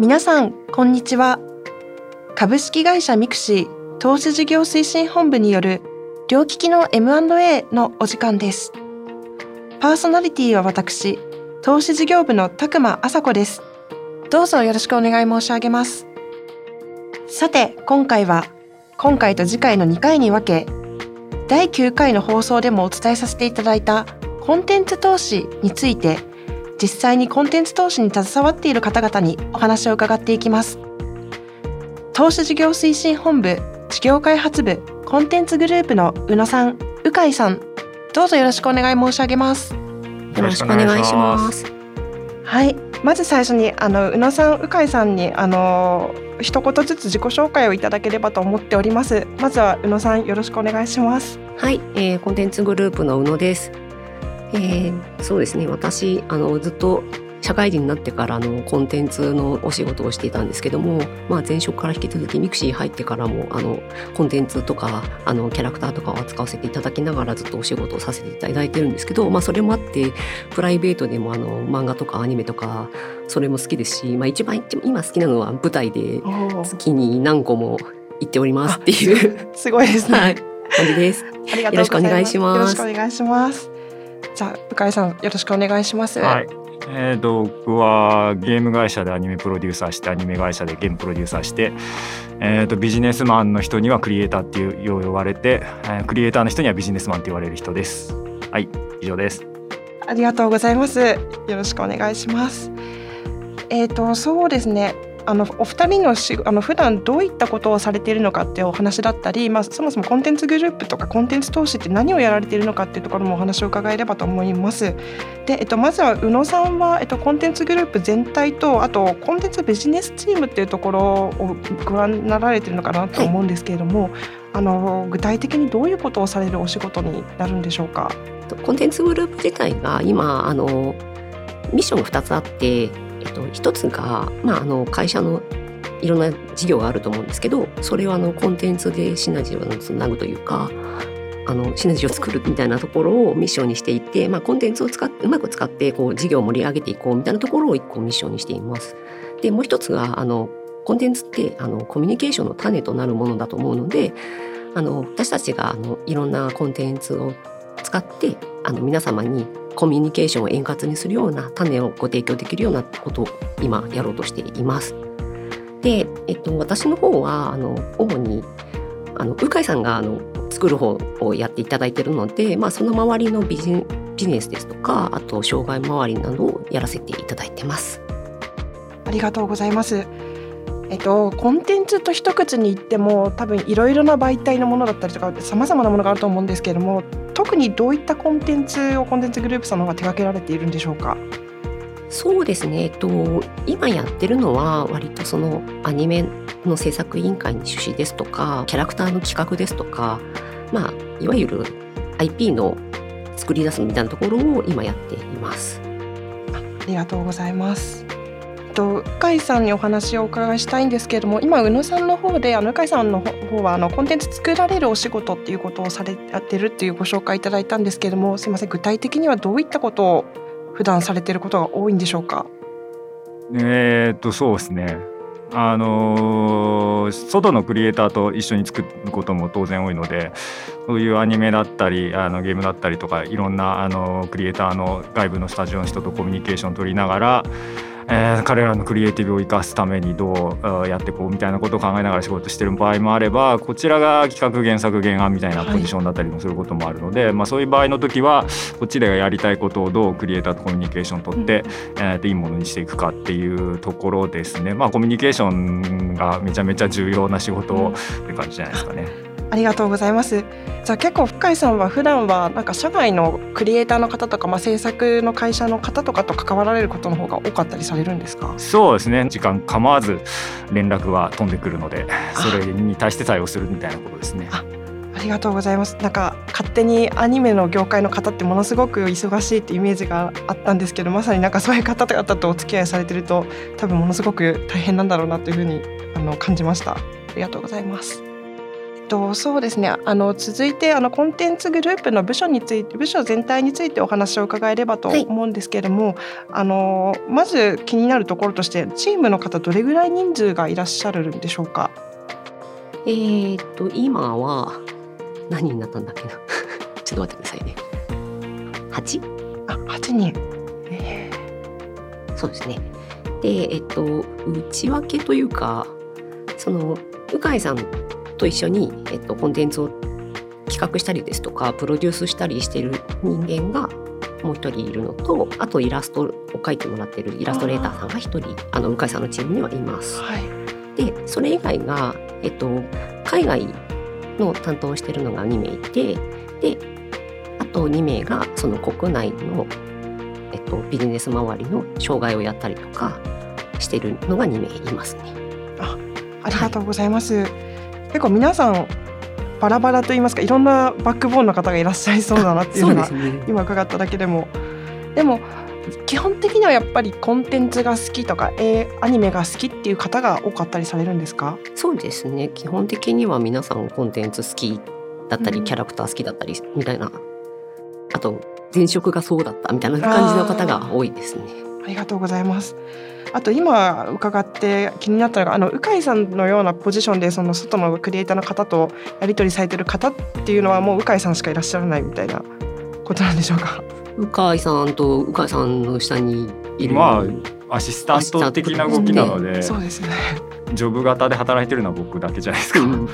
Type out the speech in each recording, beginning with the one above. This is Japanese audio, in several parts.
皆さんこんにちは。株式会社ミクシー投資事業推進本部による両利きの M&A のお時間です。パーソナリティは私投資事業部の拓間麻子です。どうぞよろしくお願い申し上げます。さて今回は今回と次回の2回に分け第9回の放送でもお伝えさせていただいたコンテンツ投資について実際にコンテンツ投資に携わっている方々にお話を伺っていきます。投資事業推進本部事業開発部コンテンツグループの宇野さん鵜飼さんどうぞよろしくお願い申し上げます。よろしくお願いします。はい。まず最初にあの宇野さん鵜飼さんにあの一言ずつ自己紹介をいただければと思っております。まずは宇野さんよろしくお願いします。はい、えー、コンテンツグループの宇野ですえー、そうですね私あのずっと社会人になってからのコンテンツのお仕事をしていたんですけども、まあ、前職から引き続きミクシー入ってからもあのコンテンツとかあのキャラクターとかを扱わせていただきながらずっとお仕事をさせていただいてるんですけど、まあ、それもあってプライベートでもあの漫画とかアニメとかそれも好きですし、まあ、一番今好きなのは舞台で月に何個も行っておりますっていうすごいですね、はい、感じです。よろしくお願いします。お願いします。じゃあ向井さんよろしくお願いします。はい。えーと、僕はゲーム会社でアニメプロデューサーしてアニメ会社でゲームプロデューサーして、えーと、ビジネスマンの人にはクリエイターっていうよう呼ばれて、えー、クリエイターの人にはビジネスマンって言われる人です。はい以上です。ありがとうございます。よろしくお願いします。えっ、ー、とそうですねあのお二人のしあの普段どういったことをされているのかっていうお話だったり、まあ、そもそもコンテンツグループとかコンテンツ投資って何をやられているのかっていうところもお話を伺えればと思います。で、えっと、まずは宇野さんは、えっと、コンテンツグループ全体とあとコンテンツビジネスチームっていうところをご覧になられてるのかなと思うんですけれども、はい、あの具体的にどういうことをされるお仕事になるんでしょうか？コンテンツグループ自体が今あのミッションが2つあってえっと、一つが、まあ、あの会社のいろんな事業があると思うんですけどそれはあのコンテンツでシナジーをつなぐというかあのシナジーを作るみたいなところをミッションにしていて、まあ、コンテンツを使ってうまく使ってこう事業を盛り上げていこうみたいなところを一個ミッションにしています。でもう一つがあのコンテンツってあのコミュニケーションの種となるものだと思うのであの私たちがあのいろんなコンテンツを使ってあの皆様にコミュニケーションを円滑にするような種をご提供できるようなことを今やろうとしています。で、えっと、私の方はあの主にあの鵜飼さんがあの作る方をやっていただいているので、まあ、その周りのビジビジネスですとかあと障害周りなどをやらせていただいてます。ありがとうございます。えっと、コンテンツと一口に言っても多分いろいろな媒体のものだったりとかさまざまなものがあると思うんですけれども特にどういったコンテンツをコンテンツグループさんの方が手掛けられているんでしょうか？そうですね、えっと、今やってるのは割とそのアニメの制作委員会に出資ですとかキャラクターの企画ですとか、まあ、いわゆる IP の作り出すみたいなところを今やっています。ありがとうございます。と向井さんにお話をお伺いしたいんですけれども今宇野さんの方であの向井さんの方はあのコンテンツ作られるお仕事っていうことをされてるっていうご紹介いただいたんですけれどもすみません具体的にはどういったことを普段されてることが多いんでしょうか？えー、っとそうですね。あのー、外のクリエイターと一緒に作ることも当然多いのでそういうアニメだったりあのゲームだったりとかいろんなあのクリエイターの外部のスタジオの人とコミュニケーション取りながらえー、彼らのクリエイティブを生かすためにどうやっていこうみたいなことを考えながら仕事してる場合もあればこちらが企画原作原案みたいなポジションだったりもすることもあるので、はい、まあ、そういう場合の時はこっちでやりたいことをどうクリエイターとコミュニケーション取って、うん、えー、いいものにしていくかっていうところですね。まあ、コミュニケーションがめちゃめちゃ重要な仕事って感じじゃないですかね。ありがとうございます。じゃあ結構深井さんは普段はなんか社外のクリエイターの方とか、まあ、制作の会社の方とかと関わられることの方が多かったりされるんですか？そうですね時間構わず連絡は飛んでくるのでそれに対して対応するみたいなことですね。ありがとうございます。なんか勝手にアニメの業界の方ってものすごく忙しいってイメージがあったんですけど、まさになんかそういう方々とお付き合いされてると、多分ものすごく大変なんだろうなというふうにあの感じました。ありがとうございます。とそうですね。あの続いてあのコンテンツグループの部署について部署全体についてお話を伺えればと思うんですけれども、はい、あのまず気になるところとしてチームの方どれぐらい人数がいらっしゃるんでしょうか？えー、っと今は何人になったんだっけな？ちょっと待ってくださいね。8? あ8人、えー、そうですね。でえっと内訳というかその鵜飼さんと一緒に、えっと、コンテンツを企画したりですとかプロデュースしたりしている人間がもう一人いるのとあとイラストを描いてもらってるイラストレーターさんが一人あの鵜飼さんのチームにはいます。はい、でそれ以外が、えっと、海外の担当をしてるのが2名いてであと2名がその国内の、えっと、ビジネス周りの障害をやったりとかしてるのが2名いますね。あありがとうございます。はい、結構皆さんバラバラと言いますかいろんなバックボーンの方がいらっしゃいそうだなっていうのが、ね、今伺っただけでも。でも基本的にはやっぱりコンテンツが好きとか、えー、アニメが好きっていう方が多かったりされるんですか？そうですね。基本的には皆さんコンテンツ好きだったり、キャラクター好きだったりみたいな。あと前職がそうだったみたいな感じの方が多いですねありがとうございます。あと今伺って気になったのがあの鵜飼さんのようなポジションでその外のクリエイターの方とやり取りされてる方っていうのはもう鵜飼さんしかいらっしゃらないみたいなことなんでしょうか？鵜飼さんと鵜飼さんの下にいる。まあアシスタント的な動きなので。そうですねジョブ型で働いてるのは僕だけじゃないですか、うん、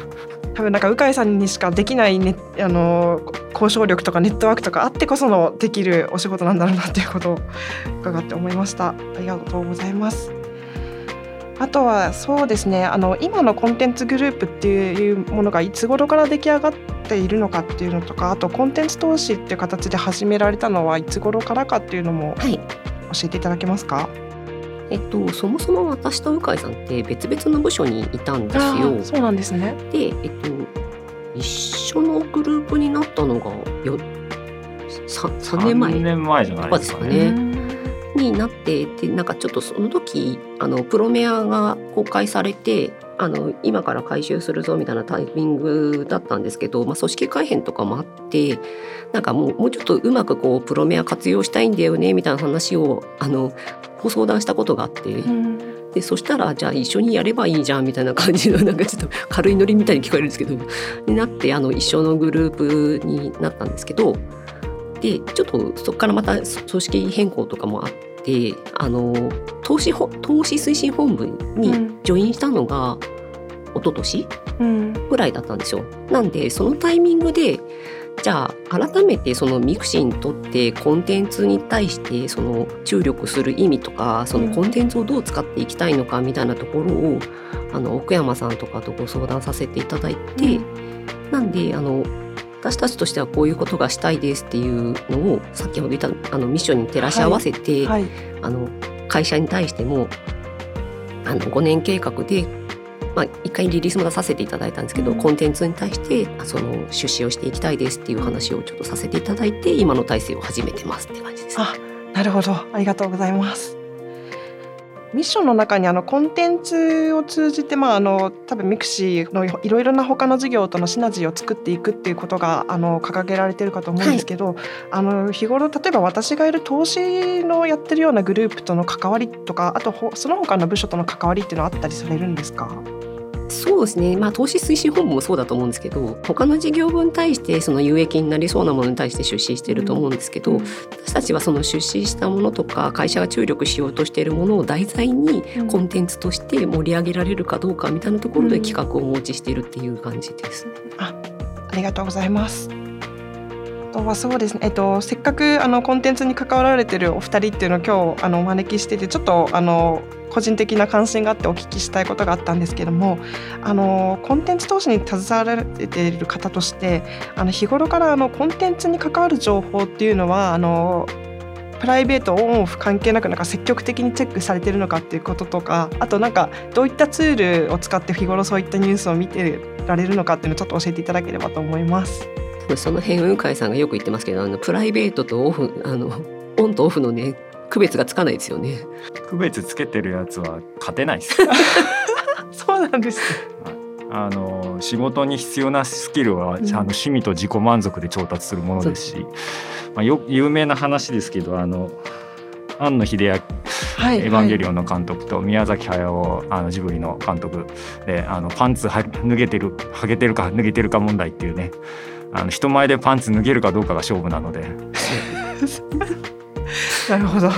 多分なんか鵜飼さんにしかできない、ね、あの交渉力とかネットワークとかあってこそのできるお仕事なんだろうなっていうことを伺って思いました。ありがとうございます。あとはそうですねあの今のコンテンツグループっていうものがいつ頃から出来上がっているのかっていうのとかあとコンテンツ投資っていう形で始められたのはいつ頃からかっていうのも教えていただけますか、はいえっと、そもそも私と鵜飼さんって別々の部署にいたんですよ。そうなんですねで、えっと、一緒のグループになったのがよ 3, 3年前年前じゃないですかね。になってでなんかちょっとその時あのプロメアが公開されてあの今から回収するぞみたいなタイミングだったんですけど、まあ、組織改編とかもあってなんかもうもうちょっとうまくこうプロメア活用したいんだよねみたいな話をあのご相談したことがあって。うんでそしたらじゃあ一緒にやればいいじゃんみたいな感じのなんかちょっと軽いノリみたいに聞こえるんですけど になってあの一緒のグループになったんですけどでちょっとそこからまた組織変更とかもあってあの投資投資推進本部にジョインしたのが、一昨年ぐらいだったんですよ。なんでそのタイミングでじゃあ改めてそのミクシーにとってコンテンツに対してその注力する意味とかそのコンテンツをどう使っていきたいのかみたいなところをあの奥山さんとかとご相談させていただいて、なんであの私たちとしてはこういうことがしたいですっていうのを先ほど言ったあのミッションに照らし合わせて、はい。はい、あの会社に対してもあの5年計画でまあ、一回リリースも出させていただいたんですけど、うん、コンテンツに対してその出資をしていきたいですっていう話をちょっとさせていただいて今の体制を始めてますって感じです、あなるほど。ありがとうございます。ミッションの中にあのコンテンツを通じて、まあ、あの多分ミクシーのいろいろな他の事業とのシナジーを作っていくっていうことがあの掲げられてるかと思うんですけど、はい、あの日頃例えば私がいる投資のやってるようなグループとの関わりとかあとその他の部署との関わりっていうのはあったりされるんですか？そうですね、まあ、投資推進本部もそうだと思うんですけど他の事業部に対してその有益になりそうなものに対して出資していると思うんですけど、うん、私たちはその出資したものとか会社が注力しようとしているものを題材にコンテンツとして盛り上げられるかどうかみたいなところで企画をお持ちしているっていう感じです。うん、あありがとうございます。とはそうですね、えっと、せっかくあのコンテンツに関わられてるお二人っていうのを今日あのお招きしててちょっとあの個人的な関心があってお聞きしたいことがあったんですけどもあのコンテンツ投資に携わられている方としてあの日頃からあのコンテンツに関わる情報っていうのはあのプライベートオンオフ関係なくなんか積極的にチェックされてるのかっていうこととかあとなんかどういったツールを使って日頃そういったニュースを見てられるのかっていうのをちょっと教えていただければと思います。その辺雲海さんがよく言ってますけどあのプライベートとオフあのオンとオフのね区別がつかないですよね。区別つけてるやつは勝てないです。そうなんです、あの仕事に必要なスキルは、あの趣味と自己満足で調達するものですし、まあ、よ有名な話ですけどあの庵野秀明、はい、エヴァンゲリオンの監督と宮崎駿あのジブリの監督であのパンツは脱げてるはげてるか脱げてるか問題っていうねあの人前でパンツ脱げるかどうかが勝負なので。なるほど。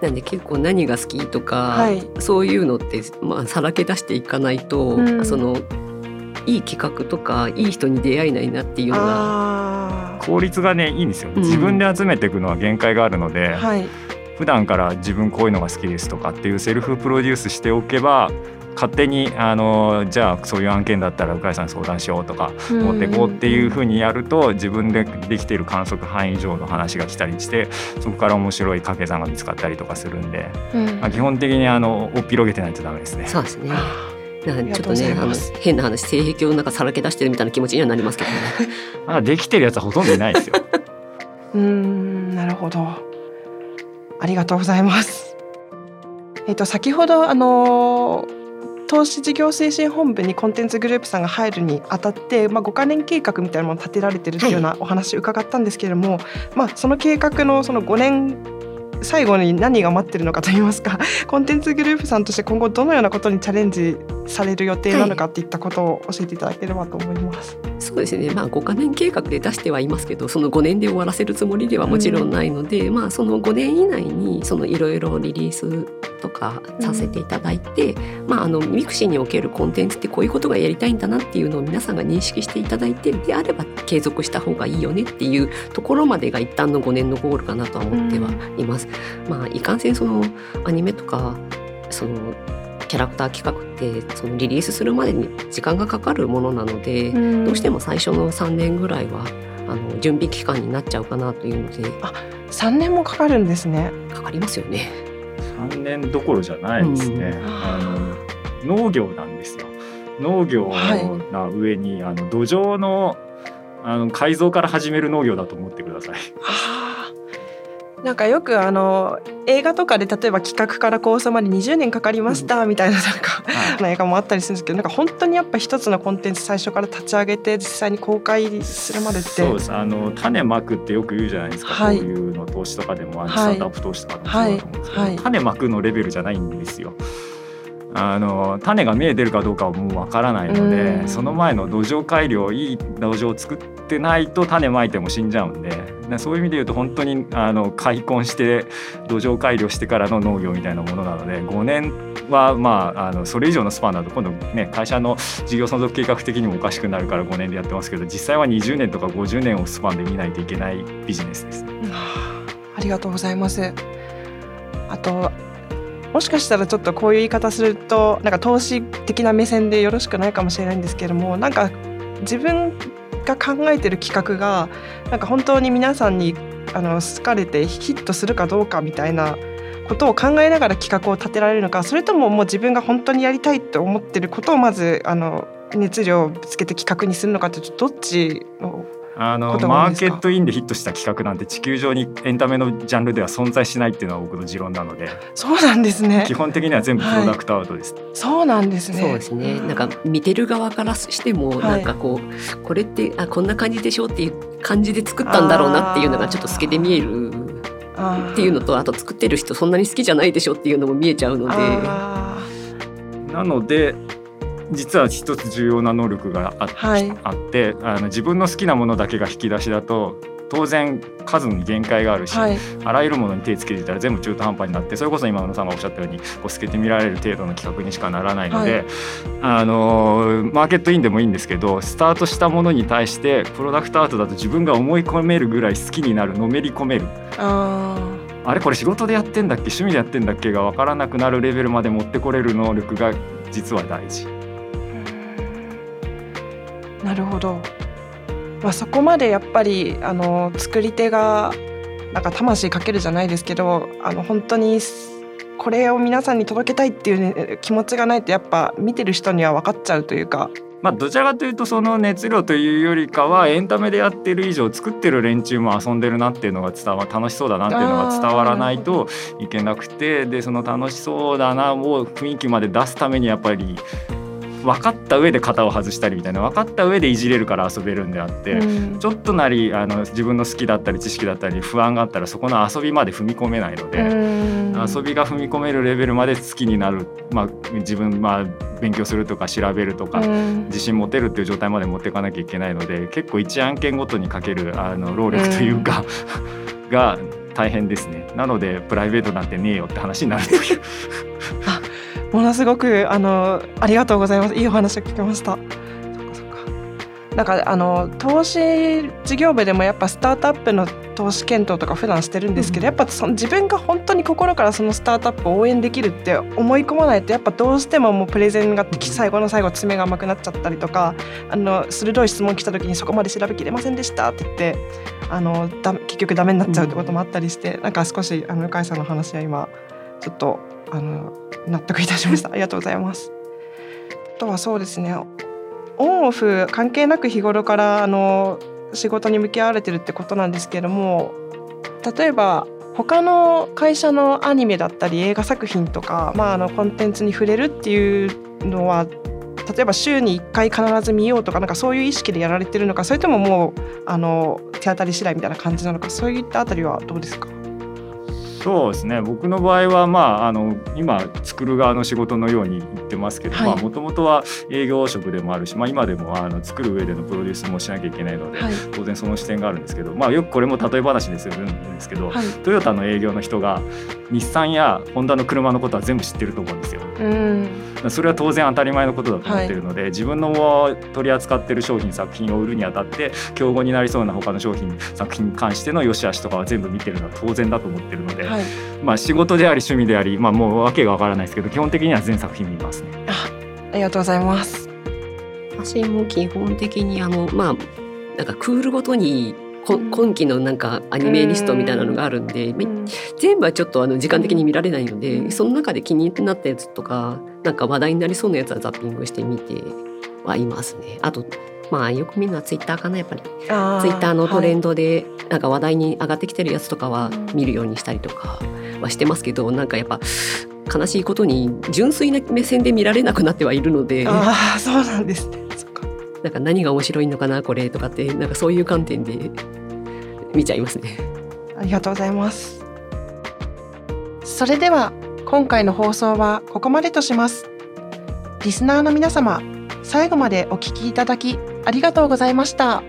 なんで結構何が好きとか、はい、そういうのってまあさらけ出していかないと、うん、そのいい企画とかいい人に出会えないなっていうのが効率がねいいんですよ、自分で集めていくのは限界があるので、はい、普段から自分こういうのが好きですとかっていうセルフプロデュースしておけば勝手にあのじゃあそういう案件だったら鵜飼さんに相談しようとか持っていこうっていうふうにやると自分でできている観測範囲以上の話が来たりしてそこから面白い掛け算が見つかったりとかするんで、うん、まあ、基本的にあのおっぴろげてないとダメですね。そうですねなんちょっとねあの変な話性癖をなんかさらけ出してるみたいな気持ちにはなりますけどね。まだできてるやつはほとんどいないですよ。うんなるほど。ありがとうございます。えっと先ほどあの投資事業推進本部にコンテンツグループさんが入るにあたって、まあ、5か年計画みたいなものを立てられてるっていうようなお話を伺ったんですけれども、はい、まあ、その計画のその5年最後に何が待ってるのかといいますか コンテンツグループさんとして今後どのようなことにチャレンジされる予定なのかっていったことを教えていただければと思います。はい、そうですね、まあ、5か年計画で出してはいますけどその5年で終わらせるつもりではもちろんないので、うん、まあ、その5年以内にいろいろリリースとかさせていただいて、うん、まあ、あのミクシーにおけるコンテンツってこういうことがやりたいんだなっていうのを皆さんが認識していただいてであれば継続した方がいいよねっていうところまでが一旦の5年のゴールかなとは思ってはいます。うん、まあ、いかんせんそのアニメとかそのキャラクター企画ってそのリリースするまでに時間がかかるものなので、うん、どうしても最初の3年ぐらいはあの準備期間になっちゃうかなというので。あ3年もかかるんですね。かかりますよね。3年どころじゃないですね、うん、あの農業なんですよ。農業な上に、はい、あの土壌のあの改造から始める農業だと思ってください。なんかよくあの映画とかで例えば企画から構想まで20年かかりましたみたいななんか、うん、映画もあったりするんですけどなんか本当にやっぱ一つのコンテンツ最初から立ち上げて実際に公開するまでって。そうです。あの種まくってよく言うじゃないですか、はい、こういうの投資とかでもスタートアップ投資とかでもそうだと思うんですけど、はい。はい、種まくのレベルじゃないんですよ。あの種が見えてるかどうかはもうわからないのでその前の土壌改良いい土壌を作ってないと種まいても死んじゃうんでそういう意味で言うと本当にあの開墾して土壌改良してからの農業みたいなものなので5年はまああのそれ以上のスパンだと今度ね会社の事業存続計画的にもおかしくなるから5年でやってますけど実際は20年とか50年をスパンで見ないといけないビジネスです。ありがとうございます。あともしかしたらちょっとこういう言い方するとなんか投資的な目線でよろしくないかもしれないんですけれどもなんか自分が考えてる企画がなんか本当に皆さんにあの好かれてヒットするかどうかみたいなことを考えながら企画を立てられるのかそれとももう自分が本当にやりたいと思ってることをまずあの熱量をぶつけて企画にするのかってどっちのあのマーケットインでヒットした企画なんて地球上にエンタメのジャンルでは存在しないっていうのは僕の持論なのでそうなんですね。基本的には全部プロダクトアウトです、はい、そうなんですね。そうですねなんか見てる側からしてもなんかこう、はい、これってあこんな感じでしょうっていう感じで作ったんだろうなっていうのがちょっと透けて見えるっていうのとあと作ってる人そんなに好きじゃないでしょっていうのも見えちゃうので。なので実は一つ重要な能力があ,、はい、あってあの自分の好きなものだけが引き出しだと当然数に限界があるし、はい、あらゆるものに手つけてたら全部中途半端になってそれこそ今野さんがおっしゃったようにこう透けて見られる程度の企画にしかならないので、はい、あのマーケットインでもいいんですけどスタートしたものに対してプロダクトアートだと自分が思い込めるぐらい好きになるのめり込める。あれこれ仕事でやってんだっけ？趣味でやってんだっけ？が分からなくなるレベルまで持ってこれる能力が実は大事。なるほど、まあ、そこまでやっぱりあの作り手がなんか魂かけるじゃないですけどあの本当にこれを皆さんに届けたいっていう、ね、気持ちがないとやっぱ見てる人には分かっちゃうというか。まあ、どちらかというとその熱量というよりかはエンタメでやってる以上作ってる連中も遊んでるなっていうのが伝わ楽しそうだなっていうのが伝わらないといけなくてでその楽しそうだなを雰囲気まで出すためにやっぱり分かった上で型を外したりみたいな分かった上でいじれるから遊べるんであって、うん、ちょっとなりあの自分の好きだったり知識だったり不安があったらそこの遊びまで踏み込めないので、うん、遊びが踏み込めるレベルまで好きになる、まあ、自分、まあ、勉強するとか調べるとか、うん、自信持てるっていう状態まで持っていかなきゃいけないので結構一案件ごとにかけるあの労力というか、が大変ですね。なのでプライベートなんてねえよって話になるという。あものすごくあのありがとうございます。いいお話を聞きました。なんかあの投資事業部でもやっぱスタートアップの投資検討とか普段してるんですけど、うん、やっぱその自分が本当に心からそのスタートアップを応援できるって思い込まないとやっぱどうしてももうプレゼンが最後の最後爪が甘くなっちゃったりとかあの鋭い質問来た時にそこまで調べきれませんでしたって言ってあのだ結局ダメになっちゃうってこともあったりして、うん、なんか少しあの向井さんの話は今ちょっとあの納得いたしました。ありがとうございます。あとはそうですね。オンオフ関係なく日頃からあの仕事に向き合われてるってことなんですけども例えば他の会社のアニメだったり映画作品とか、まあ、あのコンテンツに触れるっていうのは例えば週に1回必ず見ようとかなんかそういう意識でやられてるのかそれとももうあの手当たり次第みたいな感じなのかそういったあたりはどうですか？そうですね。僕の場合は、まあ、あの今作る側の仕事のように言ってますけどもともとは営業職でもあるし、まあ、今でもあの作る上でのプロデュースもしなきゃいけないので、はい、当然その視点があるんですけど、まあ、よくこれも例え話でするんですけど、はい、トヨタの営業の人が日産やホンダの車のことは全部知ってると思うんですよ。うんそれは当然当たり前のことだと思ってるので、はい、自分の取り扱ってる商品作品を売るにあたって競合になりそうな他の商品作品に関しての良し悪しとかは全部見てるのは当然だと思ってるので、はい、まあ仕事であり趣味であり、まあ、もう訳がわからないですけど基本的には全作品見ますね。あありがとうございます。私も基本的にあのまあなんかクールごとに今期のなんかアニメリストみたいなのがあるんで、うん、全部はちょっとあの時間的に見られないので、うん、その中で気になったやつとかなんか話題になりそうなやつはザッピングしてみてはいますね。あとまあよく見るのはツイッターかなやっぱり。ツイッターのトレンドでなんか話題に上がってきてるやつとかは見るようにしたりとかはしてますけどなんかやっぱ悲しいことに純粋な目線で見られなくなってはいるので。ああそうなんですねなんか何が面白いのかなこれとかってなんかそういう観点で見ちゃいますね。ありがとうございます。それでは今回の放送はここまでとします。リスナーの皆様最後までお聞きいただきありがとうございました。